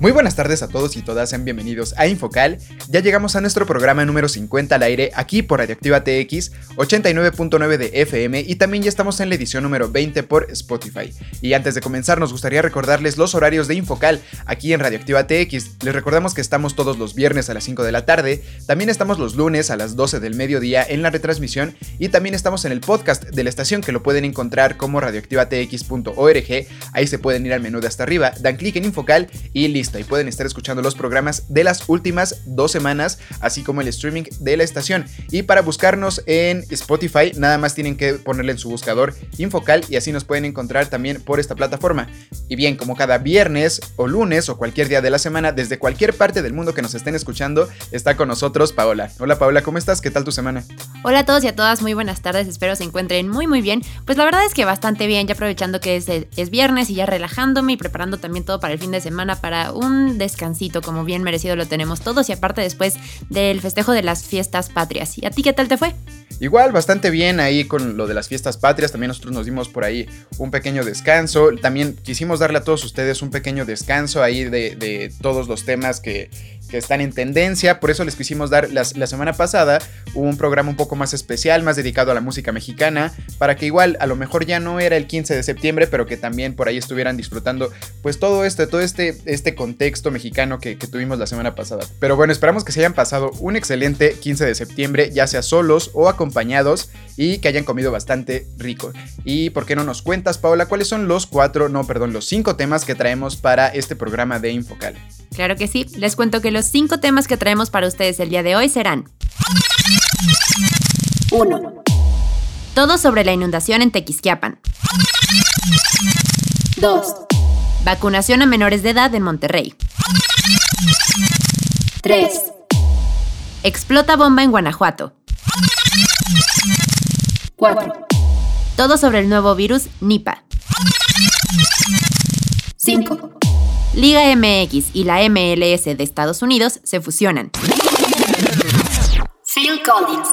Muy buenas tardes a todos y todas, sean bienvenidos a Infocal. Ya llegamos a nuestro programa número 50 al aire aquí por Radioactiva TX 89.9 de FM y también ya estamos en la edición número 20 por Spotify. Y antes de comenzar nos gustaría recordarles los horarios de Infocal aquí en Radioactiva TX. Les recordamos que estamos todos los viernes a las 5 de la tarde, también estamos los lunes a las 12 del mediodía en la retransmisión y también estamos en el podcast de la estación que lo pueden encontrar como radioactivatx.org. Ahí se pueden ir al menú de hasta arriba, dan clic en Infocal y listo y pueden estar escuchando los programas de las últimas dos semanas, así como el streaming de la estación. Y para buscarnos en Spotify, nada más tienen que ponerle en su buscador Infocal y así nos pueden encontrar también por esta plataforma. Y bien, como cada viernes o lunes o cualquier día de la semana, desde cualquier parte del mundo que nos estén escuchando, está con nosotros Paola. Hola Paola, ¿cómo estás? ¿Qué tal tu semana? Hola a todos y a todas, muy buenas tardes, espero se encuentren muy muy bien. Pues la verdad es que bastante bien, ya aprovechando que es, es viernes y ya relajándome y preparando también todo para el fin de semana para un descansito, como bien merecido lo tenemos todos, y aparte después del festejo de las fiestas patrias. ¿Y a ti qué tal te fue? Igual, bastante bien ahí con lo de las fiestas patrias. También nosotros nos dimos por ahí un pequeño descanso. También quisimos darle a todos ustedes un pequeño descanso ahí de, de todos los temas que, que están en tendencia. Por eso les quisimos dar la semana pasada un programa un poco más especial, más dedicado a la música mexicana, para que igual a lo mejor ya no era el 15 de septiembre, pero que también por ahí estuvieran disfrutando pues todo esto, todo este, este contexto mexicano que, que tuvimos la semana pasada. Pero bueno, esperamos que se hayan pasado un excelente 15 de septiembre, ya sea solos o acompañados, y que hayan comido bastante rico. Y por qué no nos cuentas, Paola, cuáles son los cuatro, no, perdón, los cinco temas que traemos para este programa de Infocal. Claro que sí, les cuento que los cinco temas que traemos para ustedes el día de hoy serán 1. Todo sobre la inundación en Tequisquiapan. 2. Vacunación a menores de edad en Monterrey. 3. Explota bomba en Guanajuato. 4. Todo sobre el nuevo virus Nipa. 5. Liga MX y la MLS de Estados Unidos se fusionan. Phil Collins.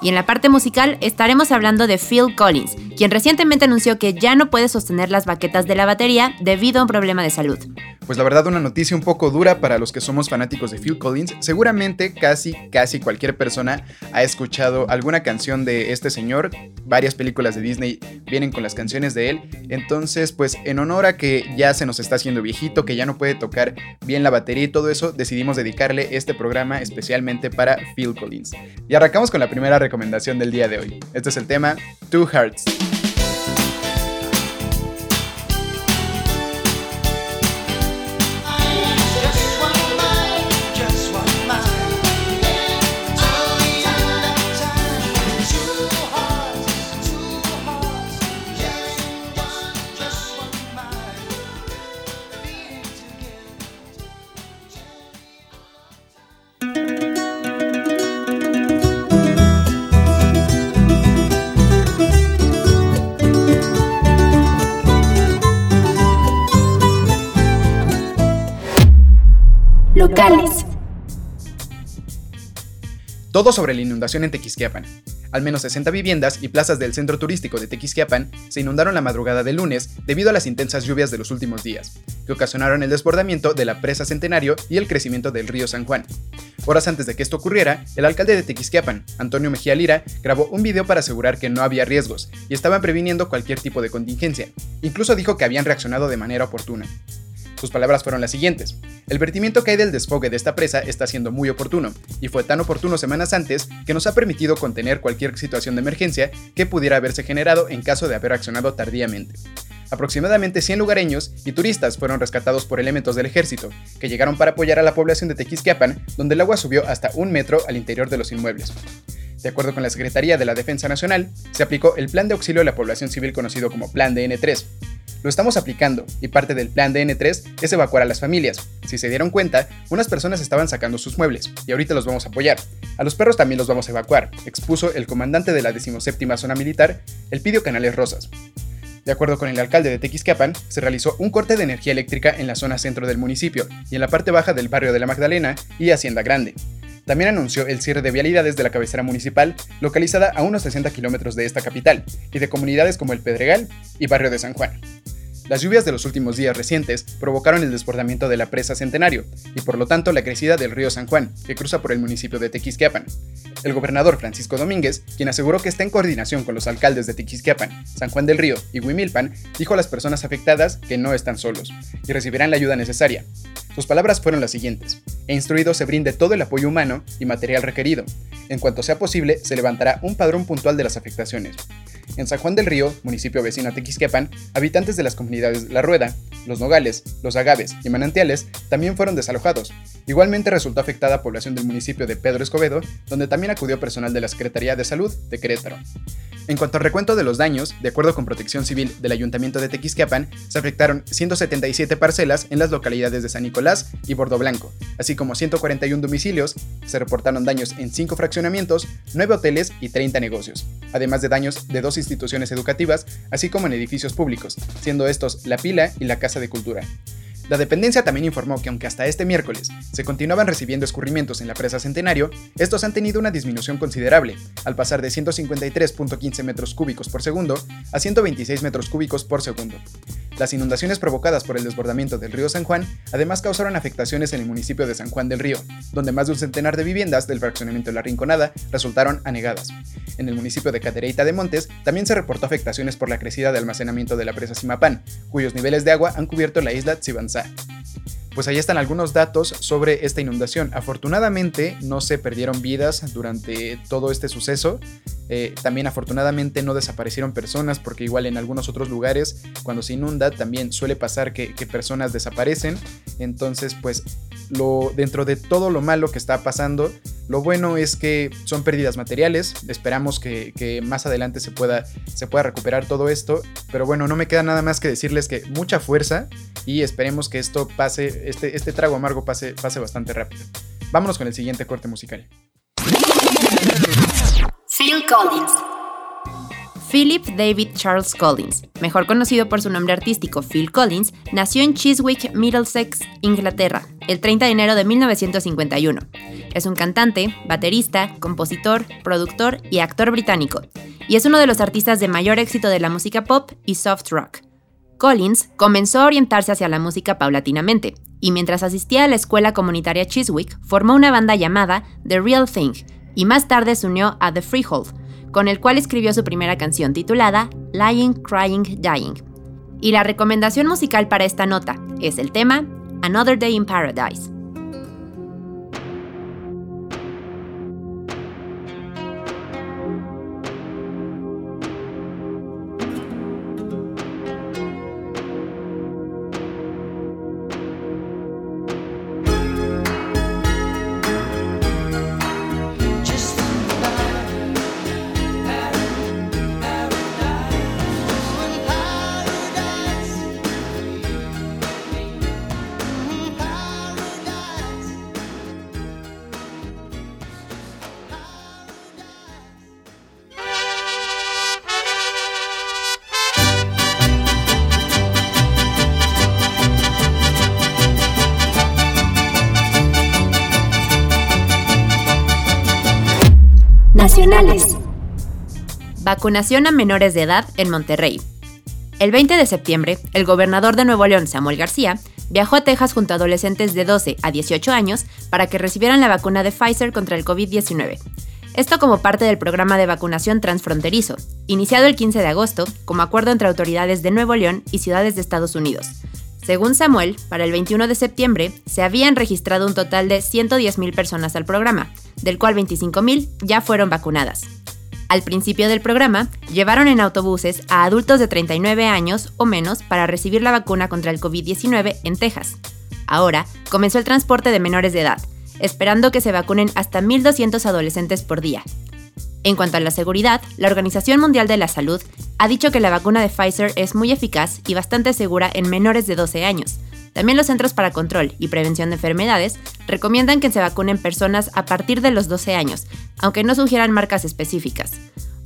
Y en la parte musical estaremos hablando de Phil Collins, quien recientemente anunció que ya no puede sostener las baquetas de la batería debido a un problema de salud. Pues la verdad una noticia un poco dura para los que somos fanáticos de Phil Collins. Seguramente casi, casi cualquier persona ha escuchado alguna canción de este señor. Varias películas de Disney vienen con las canciones de él. Entonces, pues en honor a que ya se nos está haciendo viejito, que ya no puede tocar bien la batería y todo eso, decidimos dedicarle este programa especialmente para Phil Collins. Y arrancamos con la primera recomendación del día de hoy. Este es el tema Two Hearts. Todo sobre la inundación en Tequisquiapan. Al menos 60 viviendas y plazas del centro turístico de Tequisquiapan se inundaron la madrugada del lunes debido a las intensas lluvias de los últimos días, que ocasionaron el desbordamiento de la presa Centenario y el crecimiento del río San Juan. Horas antes de que esto ocurriera, el alcalde de Tequisquiapan, Antonio Mejía Lira, grabó un video para asegurar que no había riesgos y estaban previniendo cualquier tipo de contingencia. Incluso dijo que habían reaccionado de manera oportuna. Sus palabras fueron las siguientes. El vertimiento que hay del desfogue de esta presa está siendo muy oportuno, y fue tan oportuno semanas antes que nos ha permitido contener cualquier situación de emergencia que pudiera haberse generado en caso de haber accionado tardíamente. Aproximadamente 100 lugareños y turistas fueron rescatados por elementos del ejército, que llegaron para apoyar a la población de Tequisquiapan, donde el agua subió hasta un metro al interior de los inmuebles. De acuerdo con la Secretaría de la Defensa Nacional, se aplicó el Plan de Auxilio a la Población Civil conocido como Plan DN3, lo estamos aplicando y parte del plan DN3 es evacuar a las familias. Si se dieron cuenta, unas personas estaban sacando sus muebles y ahorita los vamos a apoyar. A los perros también los vamos a evacuar, expuso el comandante de la 17 Zona Militar, Elpidio Canales Rosas. De acuerdo con el alcalde de Tequisquiapan, se realizó un corte de energía eléctrica en la zona centro del municipio y en la parte baja del barrio de la Magdalena y Hacienda Grande. También anunció el cierre de vialidades de la cabecera municipal, localizada a unos 60 kilómetros de esta capital, y de comunidades como el Pedregal y Barrio de San Juan. Las lluvias de los últimos días recientes provocaron el desbordamiento de la presa Centenario y por lo tanto la crecida del río San Juan, que cruza por el municipio de Tequisquiapan. El gobernador Francisco Domínguez, quien aseguró que está en coordinación con los alcaldes de Tequisquiapan, San Juan del Río y Huimilpan, dijo a las personas afectadas que no están solos y recibirán la ayuda necesaria. Sus palabras fueron las siguientes: He instruido se brinde todo el apoyo humano y material requerido. En cuanto sea posible, se levantará un padrón puntual de las afectaciones. En San Juan del Río, municipio vecino a Tequisquiapan, habitantes de las comunidades La Rueda, Los Nogales, Los Agaves y Manantiales también fueron desalojados. Igualmente resultó afectada población del municipio de Pedro Escobedo, donde también acudió personal de la Secretaría de Salud de Querétaro. En cuanto al recuento de los daños, de acuerdo con Protección Civil del Ayuntamiento de Tequisquiapan, se afectaron 177 parcelas en las localidades de San Nicolás y Bordo Blanco, así como 141 domicilios, se reportaron daños en 5 fraccionamientos, 9 hoteles y 30 negocios, además de daños de dos instituciones educativas, así como en edificios públicos, siendo estos la Pila y la Casa de Cultura. La dependencia también informó que aunque hasta este miércoles se continuaban recibiendo escurrimientos en la presa Centenario, estos han tenido una disminución considerable, al pasar de 153.15 metros cúbicos por segundo a 126 metros cúbicos por segundo. Las inundaciones provocadas por el desbordamiento del río San Juan además causaron afectaciones en el municipio de San Juan del Río, donde más de un centenar de viviendas del fraccionamiento de La Rinconada resultaron anegadas. En el municipio de Cadereyta de Montes también se reportó afectaciones por la crecida de almacenamiento de la presa Simapán, cuyos niveles de agua han cubierto la isla Pues ahí están algunos datos sobre esta inundación. Afortunadamente no se perdieron vidas durante todo este suceso. Eh, también afortunadamente no desaparecieron personas porque igual en algunos otros lugares cuando se inunda también suele pasar que, personas desaparecen. Entonces pues dentro de todo lo malo que está pasando, lo bueno es que son pérdidas materiales. Esperamos que, más adelante se pueda, se pueda recuperar todo esto. Pero bueno, no me queda nada más que decirles que mucha fuerza y esperemos que esto pase, este, este trago amargo pase, pase bastante rápido. Vámonos con el siguiente corte musical. Phil Collins. Philip David Charles Collins, mejor conocido por su nombre artístico Phil Collins, nació en Chiswick, Middlesex, Inglaterra, el 30 de enero de 1951. Es un cantante, baterista, compositor, productor y actor británico, y es uno de los artistas de mayor éxito de la música pop y soft rock. Collins comenzó a orientarse hacia la música paulatinamente, y mientras asistía a la escuela comunitaria Chiswick, formó una banda llamada The Real Thing, y más tarde se unió a The Freehold, con el cual escribió su primera canción titulada Lying, Crying, Dying. Y la recomendación musical para esta nota es el tema Another Day in Paradise. Vacunación a menores de edad en Monterrey. El 20 de septiembre, el gobernador de Nuevo León, Samuel García, viajó a Texas junto a adolescentes de 12 a 18 años para que recibieran la vacuna de Pfizer contra el COVID-19. Esto como parte del programa de vacunación transfronterizo, iniciado el 15 de agosto como acuerdo entre autoridades de Nuevo León y ciudades de Estados Unidos, según Samuel, para el 21 de septiembre se habían registrado un total de 110.000 personas al programa, del cual 25.000 ya fueron vacunadas. Al principio del programa, llevaron en autobuses a adultos de 39 años o menos para recibir la vacuna contra el COVID-19 en Texas. Ahora comenzó el transporte de menores de edad, esperando que se vacunen hasta 1.200 adolescentes por día. En cuanto a la seguridad, la Organización Mundial de la Salud ha dicho que la vacuna de Pfizer es muy eficaz y bastante segura en menores de 12 años. También los Centros para Control y Prevención de Enfermedades recomiendan que se vacunen personas a partir de los 12 años, aunque no sugieran marcas específicas.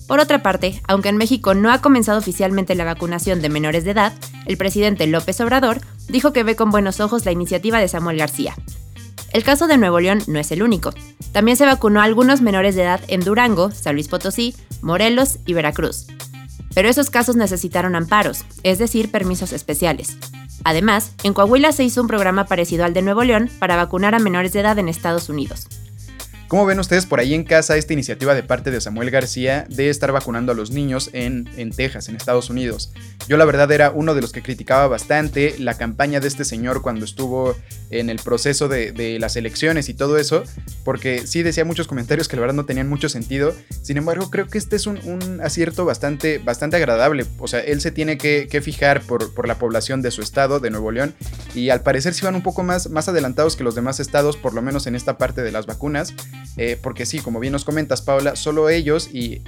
Por otra parte, aunque en México no ha comenzado oficialmente la vacunación de menores de edad, el presidente López Obrador dijo que ve con buenos ojos la iniciativa de Samuel García. El caso de Nuevo León no es el único. También se vacunó a algunos menores de edad en Durango, San Luis Potosí, Morelos y Veracruz. Pero esos casos necesitaron amparos, es decir, permisos especiales. Además, en Coahuila se hizo un programa parecido al de Nuevo León para vacunar a menores de edad en Estados Unidos. ¿Cómo ven ustedes por ahí en casa esta iniciativa de parte de Samuel García de estar vacunando a los niños en, en, Texas, en Estados Unidos? Yo la verdad era uno de los que criticaba bastante la campaña de este señor cuando estuvo en el proceso de, de las elecciones y todo eso, porque sí decía muchos comentarios que la verdad no tenían mucho sentido. Sin embargo, creo que este es un, un acierto bastante, bastante agradable. O sea, él se tiene que, que fijar por, por, la población de su estado, de Nuevo León, y al parecer sí van un poco más, más adelantados que los demás estados, por lo menos en esta parte de las vacunas. Eh, porque sí, como bien nos comentas, Paula, solo ellos y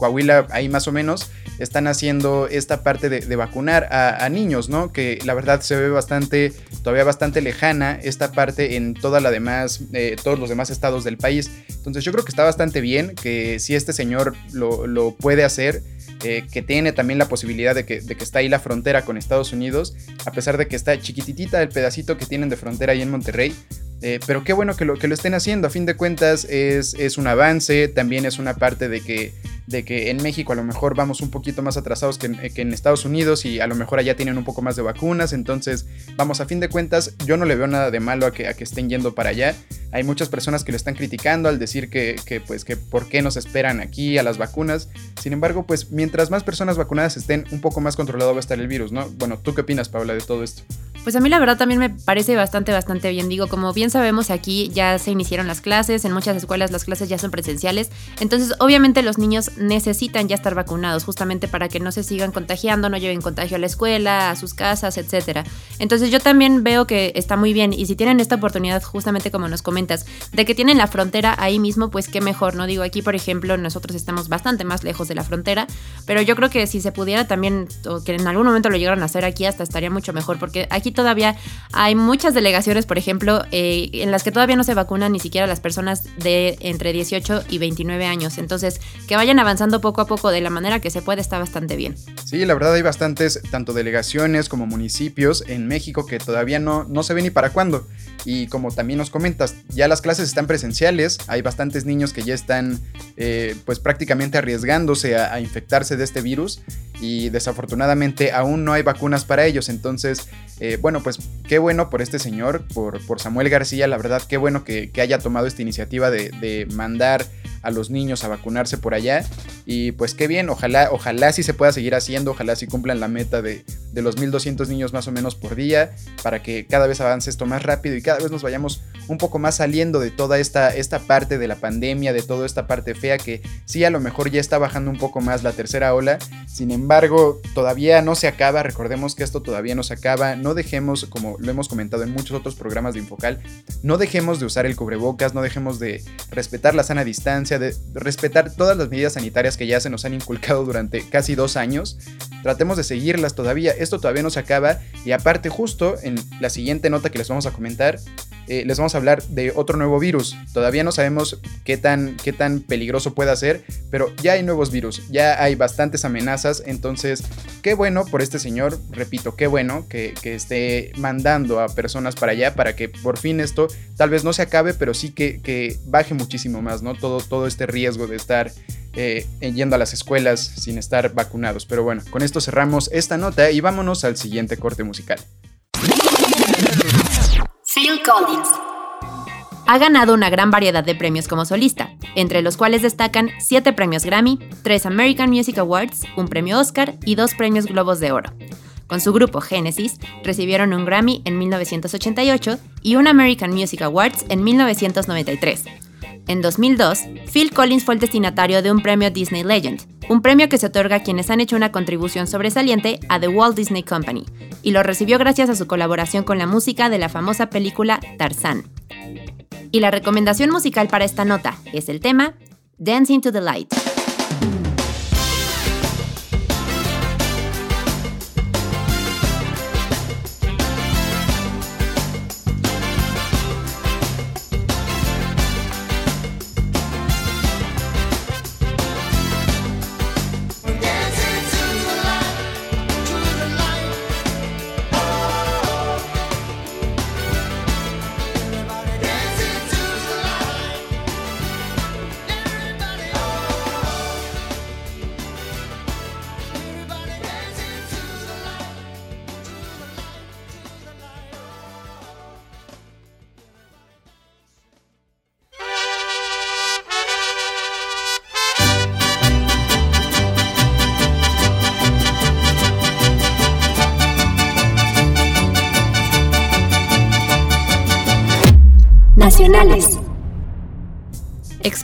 Coahuila ahí más o menos están haciendo esta parte de, vacunar a, niños, ¿no? Que la verdad se ve bastante, todavía bastante lejana esta parte en demás, eh, todos los demás estados del país. Entonces yo creo que está bastante bien que si este señor lo, puede hacer, eh, que tiene también la posibilidad de que, de que, está ahí la frontera con Estados Unidos, a pesar de que está chiquititita el pedacito que tienen de frontera ahí en Monterrey, eh, pero qué bueno que lo, que lo estén haciendo. A fin de cuentas es, es un avance, también es una parte de que de que en México a lo mejor vamos un poquito más atrasados que en, Estados Unidos y a lo mejor allá tienen un poco más de vacunas, entonces vamos a fin de cuentas yo no le veo nada de malo a que, a que estén yendo para allá. Hay muchas personas que lo están criticando al decir que, que pues que por qué nos esperan aquí a las vacunas. Sin embargo, pues mientras más personas vacunadas estén, un poco más controlado va a estar el virus, ¿no? Bueno, ¿tú qué opinas, Paula, de todo esto? Pues a mí la verdad también me parece bastante, bastante bien. Digo, como bien sabemos, aquí ya se iniciaron las clases, en muchas escuelas las clases ya son presenciales. Entonces, obviamente los niños necesitan ya estar vacunados, justamente para que no se sigan contagiando, no lleven contagio a la escuela, a sus casas, etc. Entonces, yo también veo que está muy bien. Y si tienen esta oportunidad, justamente como nos comentas, de que tienen la frontera ahí mismo, pues qué mejor, ¿no? Digo, aquí, por ejemplo, nosotros estamos bastante más lejos de la frontera, pero yo creo que si se pudiera también, o que en algún momento lo llegaran a hacer aquí, hasta estaría mucho mejor, porque aquí todavía hay muchas delegaciones, por ejemplo, eh, en las que todavía no se vacunan ni siquiera las personas de entre 18 y 29 años. Entonces, que vayan avanzando poco a poco de la manera que se puede está bastante bien. Sí, la verdad hay bastantes, tanto delegaciones como municipios en México que todavía no, no se ve ni para cuándo. Y como también nos comentas, ya las clases están presenciales, hay bastantes niños que ya están eh, pues prácticamente arriesgándose a infectarse de este virus y desafortunadamente aún no hay vacunas para ellos. Entonces, eh, bueno, pues qué bueno por este señor, por, por Samuel García, la verdad, qué bueno que, haya tomado esta iniciativa de, de, mandar a los niños a vacunarse por allá. Y pues qué bien, ojalá, ojalá sí se pueda seguir haciendo, ojalá sí cumplan la meta de, de los 1200 niños más o menos por día, para que cada vez avance esto más rápido y cada vez nos vayamos un poco más saliendo de toda esta, esta parte de la pandemia, de toda esta parte fea que sí a lo mejor ya está bajando un poco más la tercera ola, sin embargo todavía no se acaba, recordemos que esto todavía no se acaba, no dejemos, como lo hemos comentado en muchos otros programas de Infocal, no dejemos de usar el cubrebocas, no dejemos de respetar la sana distancia, de respetar todas las medidas sanitarias que ya se nos han inculcado durante casi dos años, tratemos de seguirlas todavía, esto todavía no se acaba. Y aparte justo en la siguiente nota que les vamos a comentar, eh, les vamos a hablar de otro nuevo virus. Todavía no sabemos qué tan, qué tan peligroso pueda ser, pero ya hay nuevos virus, ya hay bastantes amenazas, entonces qué bueno por este señor, repito, qué bueno que, esté mandando a personas para allá para que por fin esto tal vez no se acabe, pero sí que, que baje muchísimo más, ¿no? Todo, todo este riesgo de estar eh, yendo a las escuelas sin estar vacunados. Pero bueno, con esto cerramos esta nota y vámonos al siguiente corte musical. Phil Collins ha ganado una gran variedad de premios como solista, entre los cuales destacan 7 premios Grammy, 3 American Music Awards, un premio Oscar y 2 premios Globos de Oro. Con su grupo Genesis, recibieron un Grammy en 1988 y un American Music Awards en 1993. En 2002, Phil Collins fue el destinatario de un premio Disney Legend, un premio que se otorga a quienes han hecho una contribución sobresaliente a The Walt Disney Company, y lo recibió gracias a su colaboración con la música de la famosa película Tarzán. Y la recomendación musical para esta nota es el tema Dancing to the Light.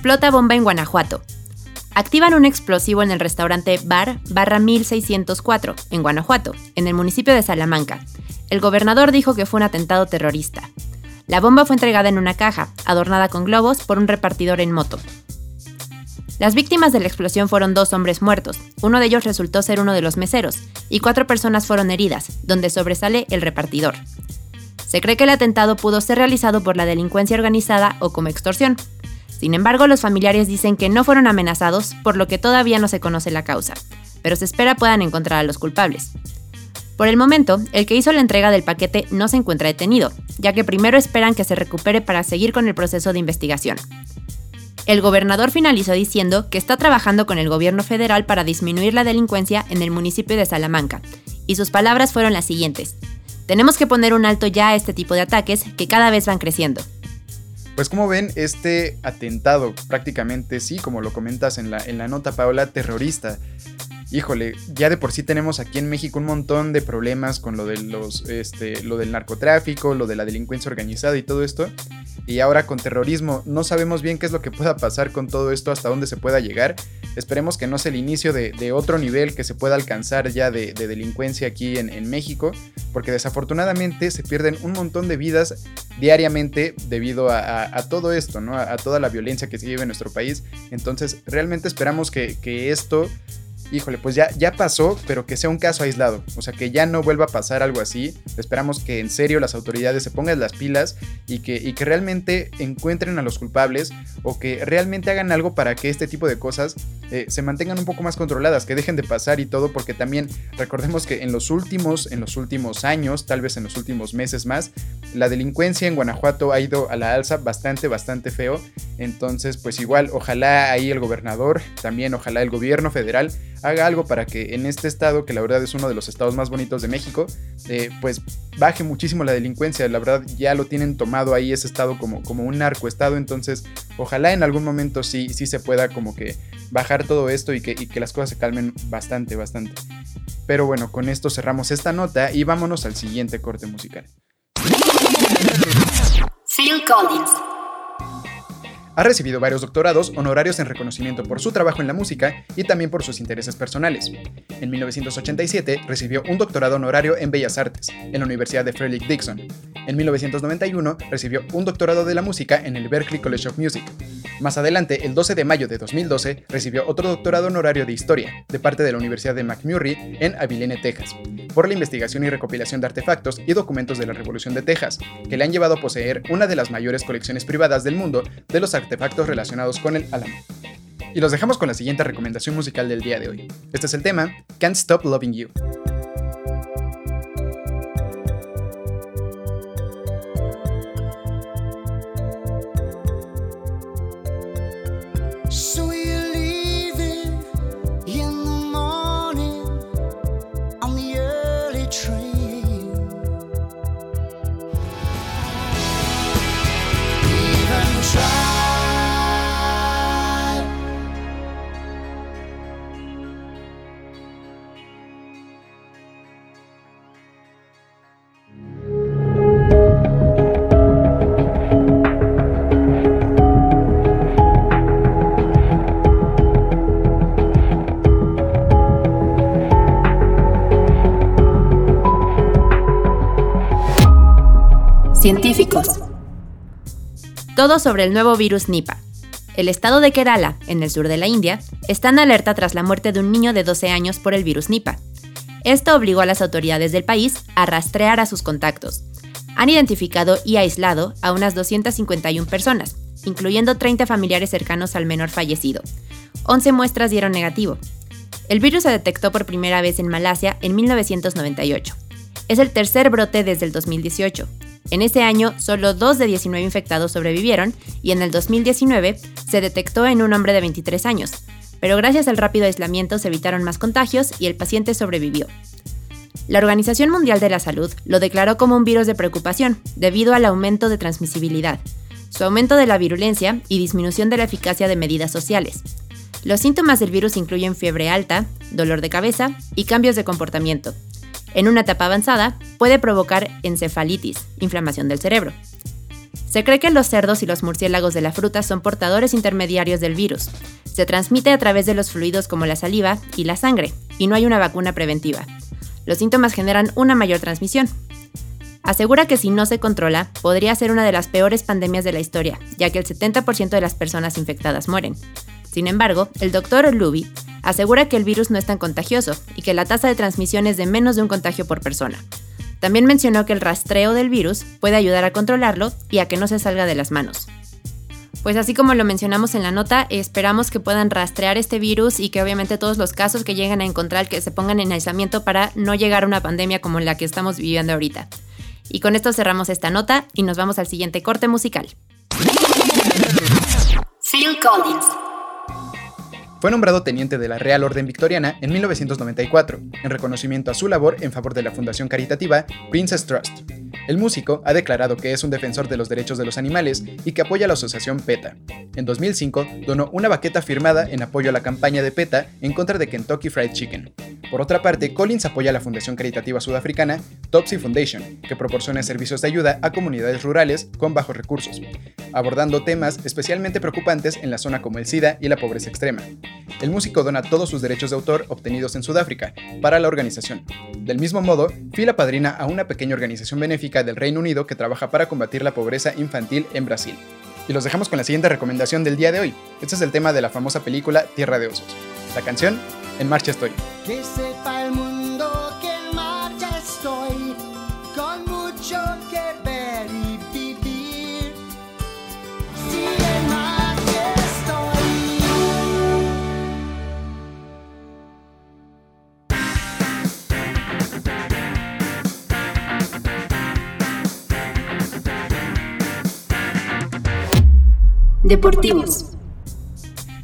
Explota bomba en Guanajuato. Activan un explosivo en el restaurante Bar barra 1604, en Guanajuato, en el municipio de Salamanca. El gobernador dijo que fue un atentado terrorista. La bomba fue entregada en una caja, adornada con globos, por un repartidor en moto. Las víctimas de la explosión fueron dos hombres muertos, uno de ellos resultó ser uno de los meseros, y cuatro personas fueron heridas, donde sobresale el repartidor. Se cree que el atentado pudo ser realizado por la delincuencia organizada o como extorsión. Sin embargo, los familiares dicen que no fueron amenazados, por lo que todavía no se conoce la causa, pero se espera puedan encontrar a los culpables. Por el momento, el que hizo la entrega del paquete no se encuentra detenido, ya que primero esperan que se recupere para seguir con el proceso de investigación. El gobernador finalizó diciendo que está trabajando con el gobierno federal para disminuir la delincuencia en el municipio de Salamanca, y sus palabras fueron las siguientes. Tenemos que poner un alto ya a este tipo de ataques que cada vez van creciendo. Pues como ven, este atentado prácticamente, sí, como lo comentas en la, en la nota, Paola, terrorista, híjole, ya de por sí tenemos aquí en México un montón de problemas con lo, de los, este, lo del narcotráfico, lo de la delincuencia organizada y todo esto. Y ahora con terrorismo, no sabemos bien qué es lo que pueda pasar con todo esto, hasta dónde se pueda llegar. Esperemos que no sea el inicio de, otro nivel que se pueda alcanzar ya de, delincuencia aquí en, México, porque desafortunadamente se pierden un montón de vidas diariamente debido a, todo esto, ¿no? A, toda la violencia que se vive en nuestro país. Entonces, realmente esperamos que, que esto híjole, pues ya, ya pasó, pero que sea un caso aislado. O sea, que ya no vuelva a pasar algo así. Esperamos que en serio las autoridades se pongan las pilas y que, y que realmente encuentren a los culpables o que realmente hagan algo para que este tipo de cosas eh, se mantengan un poco más controladas, que dejen de pasar y todo, porque también recordemos que en los últimos, en los últimos años, tal vez en los últimos meses más, la delincuencia en Guanajuato ha ido a la alza bastante, bastante feo. Entonces, pues igual, ojalá ahí el gobernador, también ojalá el gobierno federal haga algo para que en este estado, que la verdad es uno de los estados más bonitos de México, eh, pues baje muchísimo la delincuencia. La verdad ya lo tienen tomado ahí ese estado como, como un narcoestado, entonces ojalá en algún momento sí, sí se pueda como que bajar todo esto y que, y que las cosas se calmen bastante, bastante. Pero bueno, con esto cerramos esta nota y vámonos al siguiente corte musical. Phil Collins ha recibido varios doctorados honorarios en reconocimiento por su trabajo en la música y también por sus intereses personales. En 1987 recibió un doctorado honorario en Bellas Artes en la Universidad de Frederick Dixon. En 1991 recibió un doctorado de la música en el Berklee College of Music. Más adelante, el 12 de mayo de 2012, recibió otro doctorado honorario de historia de parte de la Universidad de McMurray en Abilene, Texas, por la investigación y recopilación de artefactos y documentos de la Revolución de Texas, que le han llevado a poseer una de las mayores colecciones privadas del mundo de los relacionados con el Alamo. Y los dejamos con la siguiente recomendación musical del día de hoy. Este es el tema Can't Stop Loving You. Científicos. Todo sobre el nuevo virus Nipah. El estado de Kerala, en el sur de la India, está en alerta tras la muerte de un niño de 12 años por el virus Nipah. Esto obligó a las autoridades del país a rastrear a sus contactos. Han identificado y aislado a unas 251 personas, incluyendo 30 familiares cercanos al menor fallecido. 11 muestras dieron negativo. El virus se detectó por primera vez en Malasia en 1998. Es el tercer brote desde el 2018 en ese año, solo 2 de 19 infectados sobrevivieron y en el 2019 se detectó en un hombre de 23 años, pero gracias al rápido aislamiento se evitaron más contagios y el paciente sobrevivió. La Organización Mundial de la Salud lo declaró como un virus de preocupación debido al aumento de transmisibilidad, su aumento de la virulencia y disminución de la eficacia de medidas sociales. Los síntomas del virus incluyen fiebre alta, dolor de cabeza y cambios de comportamiento, en una etapa avanzada, puede provocar encefalitis, inflamación del cerebro. Se cree que los cerdos y los murciélagos de la fruta son portadores intermediarios del virus. Se transmite a través de los fluidos como la saliva y la sangre, y no hay una vacuna preventiva. Los síntomas generan una mayor transmisión. Asegura que si no se controla, podría ser una de las peores pandemias de la historia, ya que el 70% de las personas infectadas mueren. Sin embargo, el doctor Luby asegura que el virus no es tan contagioso y que la tasa de transmisión es de menos de un contagio por persona. También mencionó que el rastreo del virus puede ayudar a controlarlo y a que no se salga de las manos. Pues así como lo mencionamos en la nota, esperamos que puedan rastrear este virus y que obviamente todos los casos que lleguen a encontrar que se pongan en aislamiento para no llegar a una pandemia como la que estamos viviendo ahorita. Y con esto cerramos esta nota y nos vamos al siguiente corte musical. Phil Collins fue nombrado teniente de la Real Orden Victoriana en 1994, en reconocimiento a su labor en favor de la fundación caritativa Princess Trust. El músico ha declarado que es un defensor de los derechos de los animales y que apoya a la asociación PETA. En 2005 donó una baqueta firmada en apoyo a la campaña de PETA en contra de Kentucky Fried Chicken. Por otra parte, Collins apoya a la fundación caritativa sudafricana Topsy Foundation, que proporciona servicios de ayuda a comunidades rurales con bajos recursos, abordando temas especialmente preocupantes en la zona como el SIDA y la pobreza extrema. El músico dona todos sus derechos de autor obtenidos en Sudáfrica para la organización. Del mismo modo, Phil apadrina a una pequeña organización benéfica del Reino Unido que trabaja para combatir la pobreza infantil en Brasil. Y los dejamos con la siguiente recomendación del día de hoy. Este es el tema de la famosa película Tierra de Osos. La canción En Marcha Estoy. Deportivos.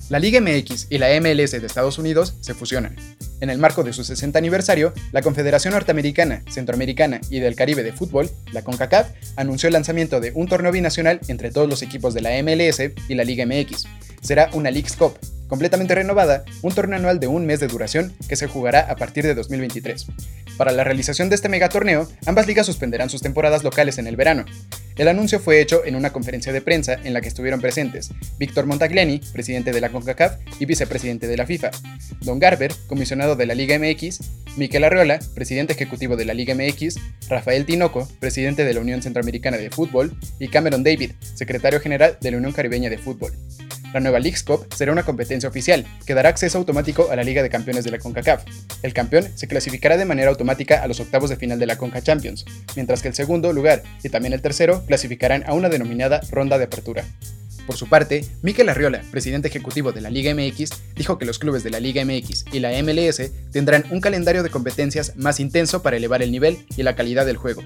La Liga MX y la MLS de Estados Unidos se fusionan. En el marco de su 60 aniversario, la Confederación Norteamericana, Centroamericana y del Caribe de Fútbol, la CONCACAF, anunció el lanzamiento de un torneo binacional entre todos los equipos de la MLS y la Liga MX. Será una Leagues Cup, completamente renovada, un torneo anual de un mes de duración que se jugará a partir de 2023. Para la realización de este megatorneo, ambas ligas suspenderán sus temporadas locales en el verano. El anuncio fue hecho en una conferencia de prensa en la que estuvieron presentes Víctor Montagliani, presidente de la CONCACAF y vicepresidente de la FIFA, Don Garber, comisionado de la Liga MX, Miquel Arreola, presidente ejecutivo de la Liga MX, Rafael Tinoco, presidente de la Unión Centroamericana de Fútbol, y Cameron David, secretario general de la Unión Caribeña de Fútbol. La nueva Leagues Cup será una competencia oficial que dará acceso automático a la Liga de Campeones de la CONCACAF. El campeón se clasificará de manera automática a los octavos de final de la CONCA Champions, mientras que el segundo lugar y también el tercero clasificarán a una denominada ronda de apertura. Por su parte, Mikel Arriola, presidente ejecutivo de la Liga MX, dijo que los clubes de la Liga MX y la MLS tendrán un calendario de competencias más intenso para elevar el nivel y la calidad del juego.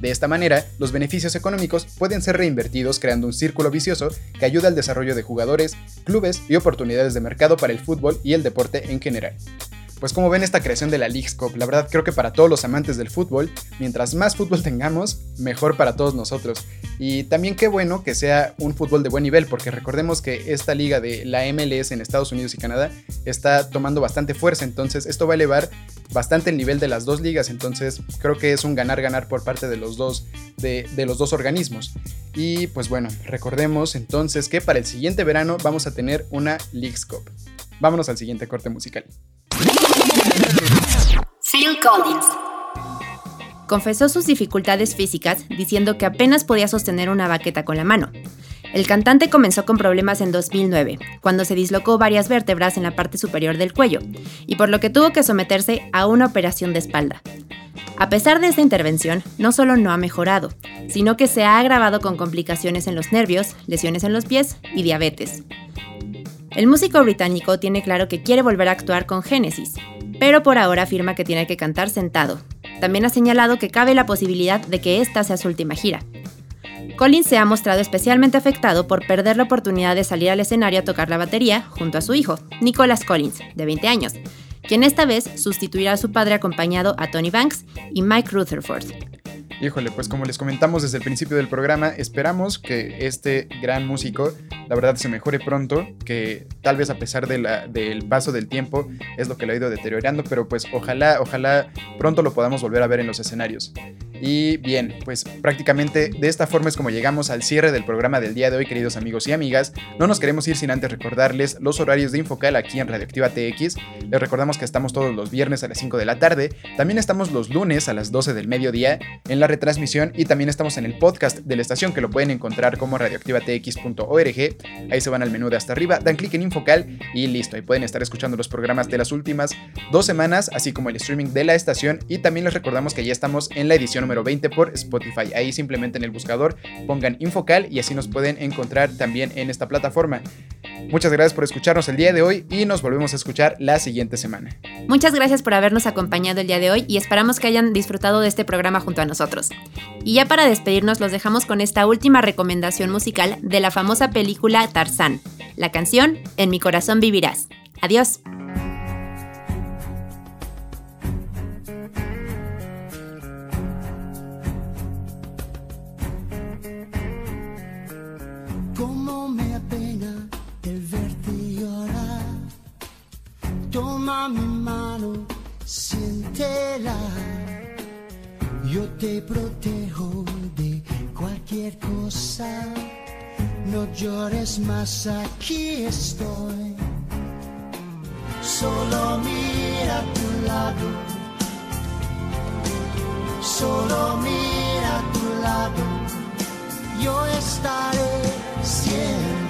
De esta manera, los beneficios económicos pueden ser reinvertidos creando un círculo vicioso que ayuda al desarrollo de jugadores, clubes y oportunidades de mercado para el fútbol y el deporte en general. Pues como ven esta creación de la Leagues Cup, la verdad creo que para todos los amantes del fútbol, mientras más fútbol tengamos, mejor para todos nosotros. Y también qué bueno que sea un fútbol de buen nivel, porque recordemos que esta liga de la MLS en Estados Unidos y Canadá está tomando bastante fuerza, entonces esto va a elevar bastante el nivel de las dos ligas, entonces creo que es un ganar-ganar por parte de los dos, de, de los dos organismos. Y pues bueno, recordemos entonces que para el siguiente verano vamos a tener una Leagues Cup. Vámonos al siguiente corte musical. Phil Collins. Confesó sus dificultades físicas diciendo que apenas podía sostener una baqueta con la mano. El cantante comenzó con problemas en 2009, cuando se dislocó varias vértebras en la parte superior del cuello, y por lo que tuvo que someterse a una operación de espalda. A pesar de esta intervención, no solo no ha mejorado, sino que se ha agravado con complicaciones en los nervios, lesiones en los pies y diabetes. El músico británico tiene claro que quiere volver a actuar con Genesis, pero por ahora afirma que tiene que cantar sentado. También ha señalado que cabe la posibilidad de que esta sea su última gira. Collins se ha mostrado especialmente afectado por perder la oportunidad de salir al escenario a tocar la batería junto a su hijo, Nicholas Collins, de 20 años, quien esta vez sustituirá a su padre acompañado a Tony Banks y Mike Rutherford. Híjole, pues como les comentamos desde el principio del programa, esperamos que este gran músico, la verdad, se mejore pronto, que tal vez a pesar del paso del tiempo es lo que lo ha ido deteriorando, pero pues ojalá, ojalá pronto lo podamos volver a ver en los escenarios. Y bien, pues prácticamente de esta forma es como llegamos al cierre del programa del día de hoy, queridos amigos y amigas. No nos queremos ir sin antes recordarles los horarios de Infocal aquí en Radioactiva TX. Les recordamos que estamos todos los viernes a las 5 de la tarde. También estamos los lunes a las 12 del mediodía en la retransmisión y también estamos en el podcast de la estación que lo pueden encontrar como radioactivatx.org. Ahí se van al menú de hasta arriba, dan clic en Infocal y listo. Ahí pueden estar escuchando los programas de las últimas dos semanas, así como el streaming de la estación. Y también les recordamos que ya estamos en la edición número 20 por Spotify. Ahí simplemente en el buscador pongan Infocal y así nos pueden encontrar también en esta plataforma. Muchas gracias por escucharnos el día de hoy y nos volvemos a escuchar la siguiente semana. Muchas gracias por habernos acompañado el día de hoy y esperamos que hayan disfrutado de este programa junto a nosotros. Y ya para despedirnos los dejamos con esta última recomendación musical de la famosa película Tarzán, la canción En mi corazón vivirás. Adiós. Toma mi mano, siéntela. Yo te protejo de cualquier cosa. No llores más, aquí estoy. Solo mira a tu lado. Solo mira a tu lado yo estaré siempre.